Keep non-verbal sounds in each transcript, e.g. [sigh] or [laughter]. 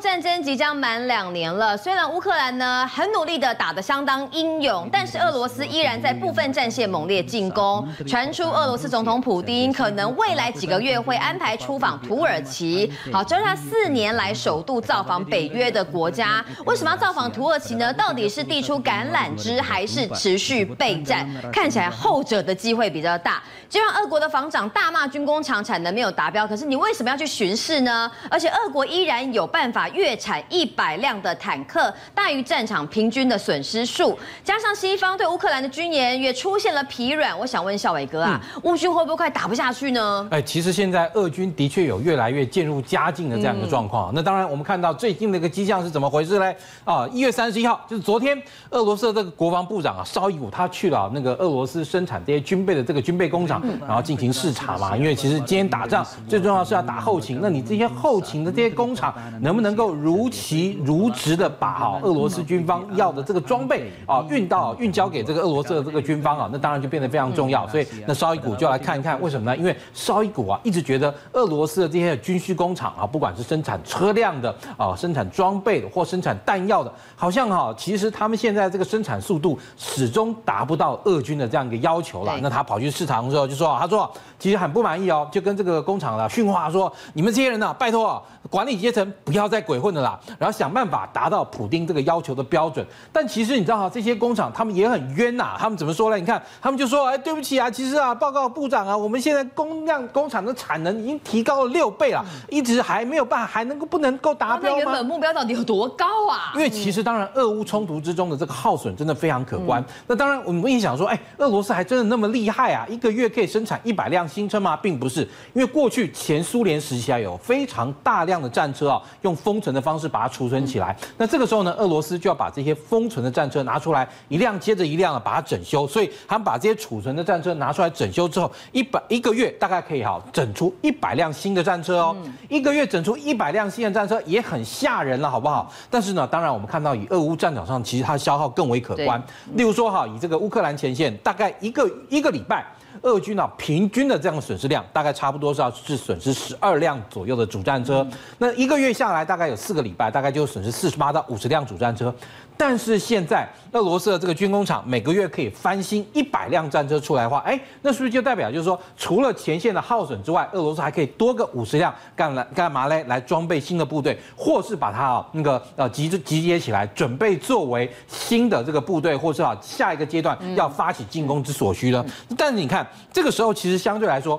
战争即将满两年了，虽然乌克兰呢很努力的打得相当英勇，但是俄罗斯依然在部分战线猛烈进攻。传出俄罗斯总统普丁可能未来几个月会安排出访土耳其，好，这是他四年来首度造访北约的国家。为什么要造访土耳其呢？到底是递出橄榄枝，还是持续备战？看起来后者的机会比较大。就让俄国的防长大骂军工厂产能没有达标，可是你为什么要去巡视呢？而且俄国依然有办法月产一百辆的坦克，大于战场平均的损失数。加上西方对乌克兰的军演也出现了疲软，我想问孝伟哥啊，乌军会不会快打不下去呢？哎，其实现在俄军的确有越来越渐入佳境的这样一个状况。那当然，我们看到最近的一个迹象是怎么回事呢？啊，一月三十一号，就是昨天，俄罗斯的这个国防部长啊，绍伊古他去了那个俄罗斯生产这些军备的这个军备工厂。然后进行视察嘛，因为其实今天打仗最重要是要打后勤，那你这些后勤的这些工厂能不能够如期如职的把好俄罗斯军方要的这个装备啊运到运交给这个俄罗斯的这个军方啊，那当然就变得非常重要。所以那绍伊古就要来看一看为什么呢？因为绍伊古啊一直觉得俄罗斯的这些军需工厂啊，不管是生产车辆的啊、生产装备的或生产弹药的，好像哈其实他们现在这个生产速度始终达不到俄军的这样一个要求了。那他跑去市场的时候。就说他说其实很不满意哦，就跟这个工厂的训话说，你们这些人呢，拜托啊管理阶层不要再鬼混的啦，然后想办法达到普丁这个要求的标准。但其实你知道哈，这些工厂他们也很冤呐，他们怎么说呢？你看他们就说，哎，对不起啊，其实啊，报告部长啊，我们现在工量工厂的产能已经提高了六倍了，一直还没有办法，还能够不能够达标原本目标到底有多高啊？因为其实当然，俄乌冲突之中的这个耗损真的非常可观。那当然我们也想说，哎，俄罗斯还真的那么厉害啊，一个月可以。生产一百辆新车吗？并不是，因为过去前苏联时期啊，有非常大量的战车啊，用封存的方式把它储存起来。那这个时候呢，俄罗斯就要把这些封存的战车拿出来，一辆接着一辆的把它整修。所以他们把这些储存的战车拿出来整修之后，一百一个月大概可以哈整出一百辆新的战车哦。一个月整出一百辆新的战车也很吓人了，好不好？但是呢，当然我们看到以俄乌战场上，其实它消耗更为可观。例如说哈，以这个乌克兰前线，大概一个一个礼拜。俄军呢，平均的这样的损失量大概差不多是要是损失十二辆左右的主战车，那一个月下来大概概有四个礼拜，大概就损失四十八到五十辆主战车。但是现在俄罗斯的这个军工厂每个月可以翻新一百辆战车出来的话，哎，那是不是就代表就是说，除了前线的耗损之外，俄罗斯还可以多个五十辆干来干嘛嘞？来装备新的部队，或是把它啊那个呃集集结起来，准备作为新的这个部队，或是啊下一个阶段要发起进攻之所需呢？但是你看这个时候，其实相对来说。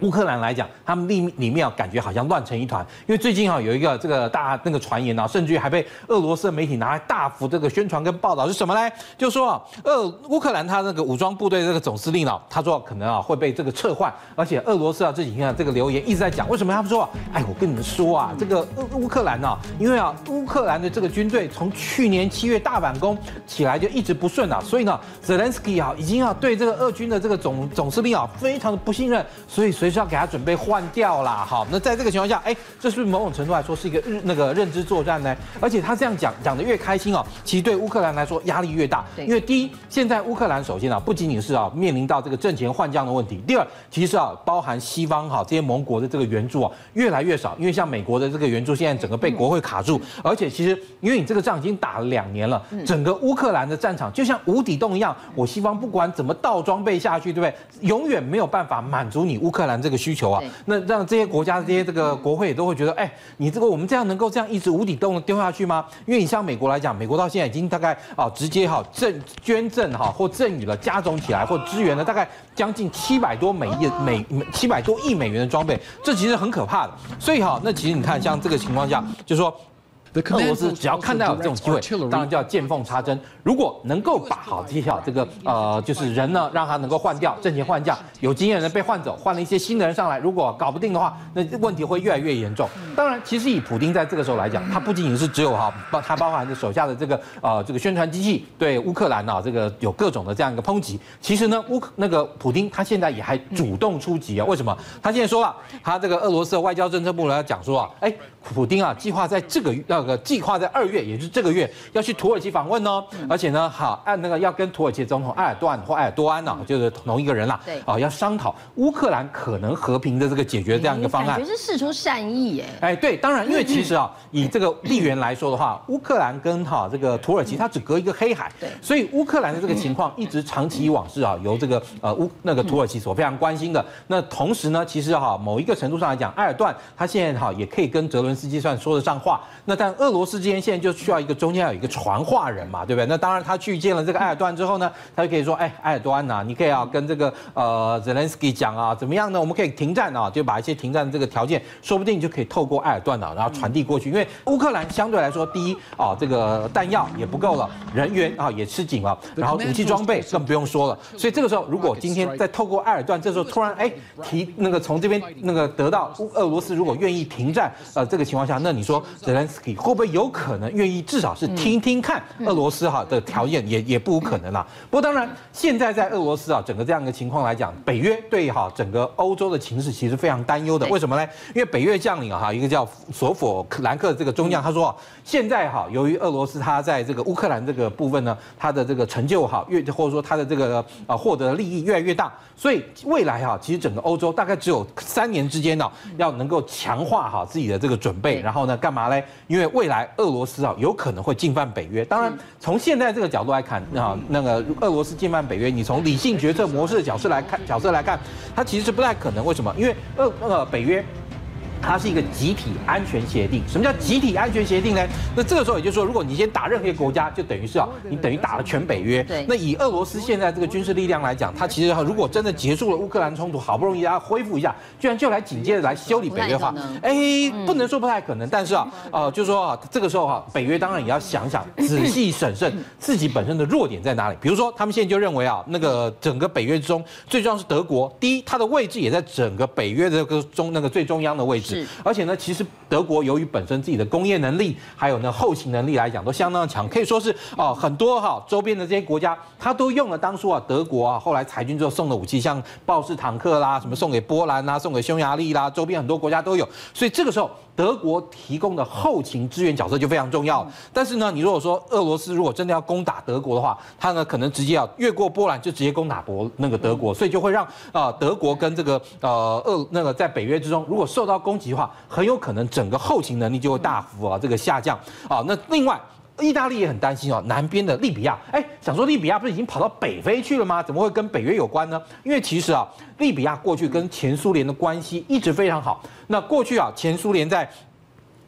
乌克兰来讲，他们里里面啊，感觉好像乱成一团。因为最近啊，有一个这个大那个传言啊，甚至还被俄罗斯的媒体拿来大幅这个宣传跟报道是什么呢？就说啊，俄乌克兰他那个武装部队这个总司令啊，他说可能啊会被这个撤换，而且俄罗斯啊这几天啊这个留言一直在讲，为什么他们说？啊哎，我跟你们说啊，这个乌乌克兰啊，因为啊乌克兰的这个军队从去年七月大反攻起来就一直不顺啊，所以呢，泽连斯基啊已经啊对这个俄军的这个总总司令啊非常的不信任，所以所以。就是要给他准备换掉啦，好，那在这个情况下，哎，这是不是某种程度来说是一个日那个认知作战呢？而且他这样讲讲的越开心哦，其实对乌克兰来说压力越大，因为第一，现在乌克兰首先啊，不仅仅是啊面临到这个阵前换将的问题，第二，其实啊包含西方哈这些盟国的这个援助啊越来越少，因为像美国的这个援助现在整个被国会卡住，而且其实因为你这个仗已经打了两年了，整个乌克兰的战场就像无底洞一样，我西方不管怎么倒装备下去，对不对？永远没有办法满足你乌克兰。这个需求啊，那让这些国家的这些这个国会也都会觉得，哎，你这个我们这样能够这样一直无底洞的丢下去吗？因为你像美国来讲，美国到现在已经大概啊直接哈赠捐赠哈或赠予了加总起来或支援了大概将近七百多美亿美七百多亿美元的装备，这其实很可怕的。所以哈，那其实你看像这个情况下，就是说。俄罗斯只要看到有这种机会，当然就要见缝插针。如果能够把好这些这个呃，就是人呢，让他能够换掉，挣钱换将，有经验的人被换走，换了一些新的人上来。如果搞不定的话，那问题会越来越严重。当然，其实以普丁在这个时候来讲，他不仅仅是只有哈，包他包含着手下的这个呃这个宣传机器对乌克兰啊这个有各种的这样一个抨击。其实呢，乌克那个普丁他现在也还主动出击啊。为什么？他现在说了，他这个俄罗斯的外交政策部呢讲说啊，哎，普丁啊计划在这个呃。个计划在二月，也就是这个月要去土耳其访问哦。而且呢，好按那个要跟土耳其总统埃尔多安或埃尔多安呢，就是同一个人啦。对，啊，要商讨乌克兰可能和平的这个解决这样一个方案。感觉是事出善意哎。哎，对，当然，因为其实啊，[laughs] 以这个地缘来说的话，乌克兰跟哈这个土耳其它只隔一个黑海，对，所以乌克兰的这个情况 [laughs] 一直长期以往是啊由这个呃乌那个土耳其所非常关心的。那同时呢，其实哈某一个程度上来讲，埃尔段他现在哈也可以跟泽伦斯基算说得上话。那但俄罗斯之间现在就需要一个中间要有一个传话人嘛，对不对？那当然他去见了这个埃尔段之后呢，他就可以说，哎，埃尔段呐，你可以啊跟这个呃泽连斯基讲啊，怎么样呢？我们可以停战啊，就把一些停战的这个条件，说不定就可以透过埃尔段啊，然后传递过去。因为乌克兰相对来说，第一啊，这个弹药也不够了，人员啊也吃紧了，然后武器装备更不用说了。所以这个时候，如果今天再透过埃尔段，这时候突然哎提那个从这边那个得到俄罗斯如果愿意停战，呃，这个情况下，那你说泽连斯基会不会有可能愿意至少是听听看俄罗斯哈的条件，也也不无可能啦。不过当然，现在在俄罗斯啊整个这样一个情况来讲，北约对哈整个欧洲的情势其实非常担忧的。为什么呢？因为北约将领啊哈一个叫索弗兰克这个中将，他说现在哈由于俄罗斯他在这个乌克兰这个部分呢，他的这个成就哈越或者说他的这个啊获得的利益越来越大，所以未来哈其实整个欧洲大概只有三年之间呢要能够强化好自己的这个准备，然后呢干嘛嘞？因为未来俄罗斯啊有可能会进犯北约。当然从现在这个角度来看啊，那个俄罗斯进犯北约，你从理性决策模式的角色来看，角色来看，它其实是不太可能。为什么？因为俄那个北约。它是一个集体安全协定。什么叫集体安全协定呢？那这个时候也就是说，如果你先打任何一个国家，就等于是啊，你等于打了全北约。对。那以俄罗斯现在这个军事力量来讲，它其实如果真的结束了乌克兰冲突，好不容易要恢复一下，居然就来紧接着来修理北约的话，哎，不能说不太可能。但是啊，呃，就是说啊，这个时候哈，北约当然也要想想，仔细审慎自己本身的弱点在哪里。比如说，他们现在就认为啊，那个整个北约之中最重要是德国，第一，它的位置也在整个北约的这个中那个最中央的位置。是而且呢，其实德国由于本身自己的工业能力，还有呢后勤能力来讲，都相当的强，可以说是哦很多哈周边的这些国家，他都用了当初啊德国啊后来裁军之后送的武器，像豹式坦克啦，什么送给波兰啦，送给匈牙利啦，周边很多国家都有，所以这个时候。德国提供的后勤支援角色就非常重要，但是呢，你如果说俄罗斯如果真的要攻打德国的话，他呢可能直接要越过波兰就直接攻打博那个德国，所以就会让啊德国跟这个呃俄那个在北约之中如果受到攻击的话，很有可能整个后勤能力就会大幅啊这个下降啊。那另外。意大利也很担心哦，南边的利比亚，哎，想说利比亚不是已经跑到北非去了吗？怎么会跟北约有关呢？因为其实啊，利比亚过去跟前苏联的关系一直非常好。那过去啊，前苏联在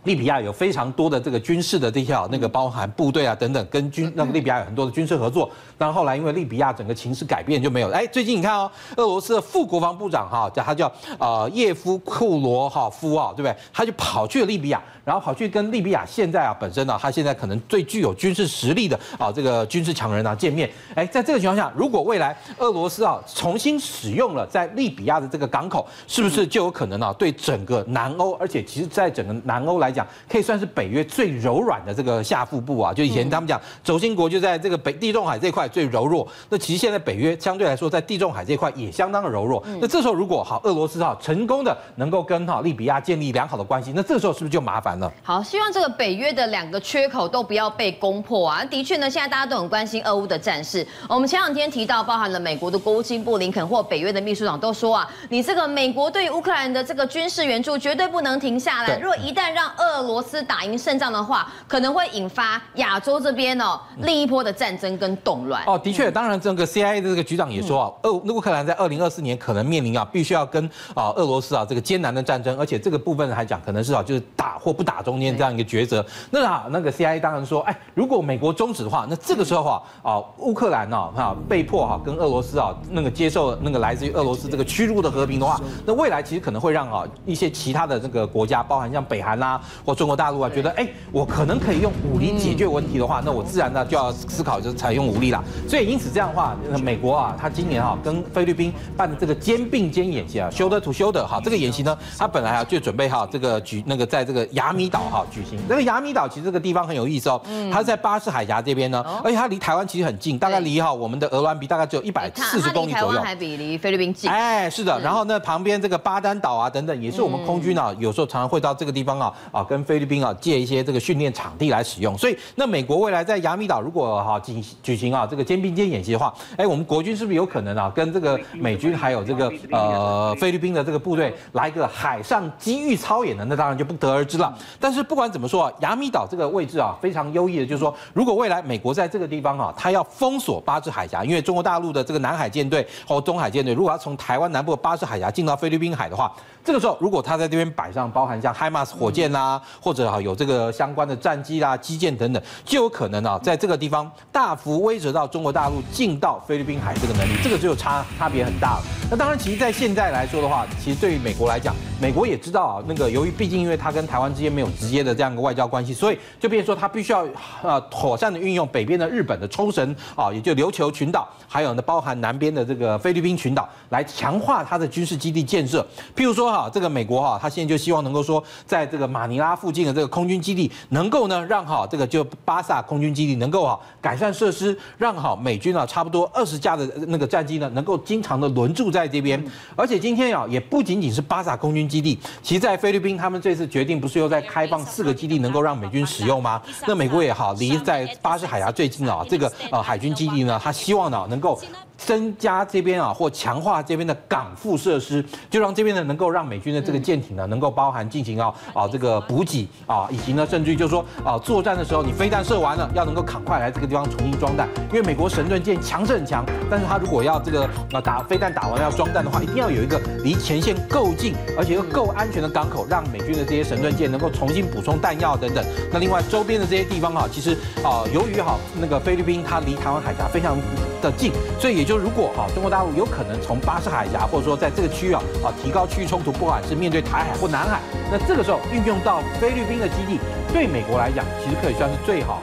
利比亚有非常多的这个军事的这些啊，那个包含部队啊等等，跟军那个利比亚有很多的军事合作。但后来因为利比亚整个情势改变就没有。哎，最近你看哦，俄罗斯的副国防部长哈，叫他叫呃叶夫库罗哈夫啊，对不对？他就跑去了利比亚。然后跑去跟利比亚现在啊本身呢、他现在可能最具有军事实力的啊这个军事强人啊见面，哎，在这个情况下，如果未来俄罗斯啊重新使用了在利比亚的这个港口，是不是就有可能啊对整个南欧，而且其实在整个南欧来讲，可以算是北约最柔软的这个下腹部啊？就以前他们讲轴心国就在这个北地中海这块最柔弱，那其实现在北约相对来说在地中海这块也相当的柔弱。那这时候如果好俄罗斯哈成功的能够跟哈利比亚建立良好的关系，那这个时候是不是就麻烦了？好，希望这个北约的两个缺口都不要被攻破啊！的确呢，现在大家都很关心俄乌的战事。我们前两天提到，包含了美国的国务卿布林肯或北约的秘书长都说啊，你这个美国对乌克兰的这个军事援助绝对不能停下来。如果一旦让俄罗斯打赢胜仗的话，可能会引发亚洲这边哦另一波的战争跟动乱。哦，的确，当然这个 CIA 的这个局长也说啊，俄乌克兰在二零二四年可能面临啊，必须要跟啊俄罗斯啊这个艰难的战争，而且这个部分还讲，可能是啊就是打或不打中间。这样一个抉择，那啊，那个 CIA 当然说，哎，如果美国终止的话，那这个时候啊，啊，乌克兰呢，哈，被迫哈跟俄罗斯啊那个接受那个来自于俄罗斯这个屈辱的和平的话，那未来其实可能会让啊一些其他的这个国家，包含像北韩啦或中国大陆啊，觉得哎，我可能可以用武力解决问题的话，那我自然呢就要思考就是采用武力啦。所以因此这样的话，美国啊，他今年啊跟菲律宾办的这个肩并肩演习啊，shoulder to shoulder 哈，这个演习呢，他本来啊就准备哈这个举那个在这个雅米岛哈。举行那个雅米岛其实这个地方很有意思哦，它是在巴士海峡这边呢，而且它离台湾其实很近，大概离哈我们的鹅銮鼻大概只有一百四十公里左右，还比离菲律宾近。哎，是的，然后呢旁边这个巴丹岛啊等等，也是我们空军啊有时候常常会到这个地方啊跟菲律宾啊借一些这个训练场地来使用。所以那美国未来在亚米岛如果哈举举行啊这个肩并肩演习的话，哎，我们国军是不是有可能啊跟这个美军还有这个呃菲律宾的这个部队来一个海上机遇操演呢？那当然就不得而知了。但是不管怎么说啊，亚米岛这个位置啊非常优异的，就是说如果未来美国在这个地方啊，它要封锁巴士海峡，因为中国大陆的这个南海舰队或东海舰队，如果要从台湾南部的巴士海峡进到菲律宾海的话，这个时候如果他在这边摆上包含像海马斯火箭啦、或者啊有这个相关的战机啦、基建等等，就有可能啊在这个地方大幅威慑到中国大陆进到菲律宾海这个能力，这个就差差别很大了。那当然，其实在现在来说的话，其实对于美国来讲，美国也知道啊，那个由于毕竟因为它跟台湾之间没有直接的这样一个外交关系，所以就变说它必须要呃妥善的运用北边的日本的冲绳啊，也就琉球群岛，还有呢包含南边的这个菲律宾群岛，来强化它的军事基地建设。譬如说啊，这个美国哈，他现在就希望能够说，在这个马尼拉附近的这个空军基地，能够呢让哈这个就巴萨空军基地能够哈改善设施，让好美军啊差不多二十架的那个战机呢，能够经常的轮驻在这边。而且今天啊，也不仅仅是巴萨空军基地，其实在菲律宾，他们这次决定不是又在开放四个基地，能够让美军使用吗？那美国也好，离在巴士海峡最近啊，这个呃海军基地呢，他希望呢能够。增加这边啊，或强化这边的港副设施，就让这边呢能够让美军的这个舰艇呢能够包含进行啊啊这个补给啊，以及呢甚至于就是说啊作战的时候你飞弹射完了，要能够赶快来这个地方重新装弹，因为美国神盾舰强是很强，但是它如果要这个啊打飞弹打完要装弹的话，一定要有一个离前线够近，而且又够安全的港口，让美军的这些神盾舰能够重新补充弹药等等。那另外周边的这些地方啊，其实啊由于哈那个菲律宾它离台湾海峡非常的近，所以也就如果啊，中国大陆有可能从巴士海峡，或者说在这个区域啊啊提高区域冲突，不管是面对台海或南海，那这个时候运用到菲律宾的基地，对美国来讲，其实可以算是最好。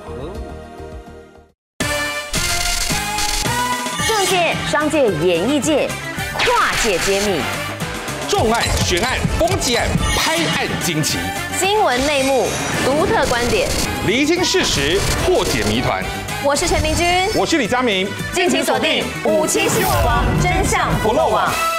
政界、商界、演艺界，跨界揭秘，重案、悬案、攻击案、拍案惊奇，新闻内幕、独特观点，厘清事实，破解谜团。我是陈明君，我是李佳明，敬请锁定五七新闻网，真相不漏网。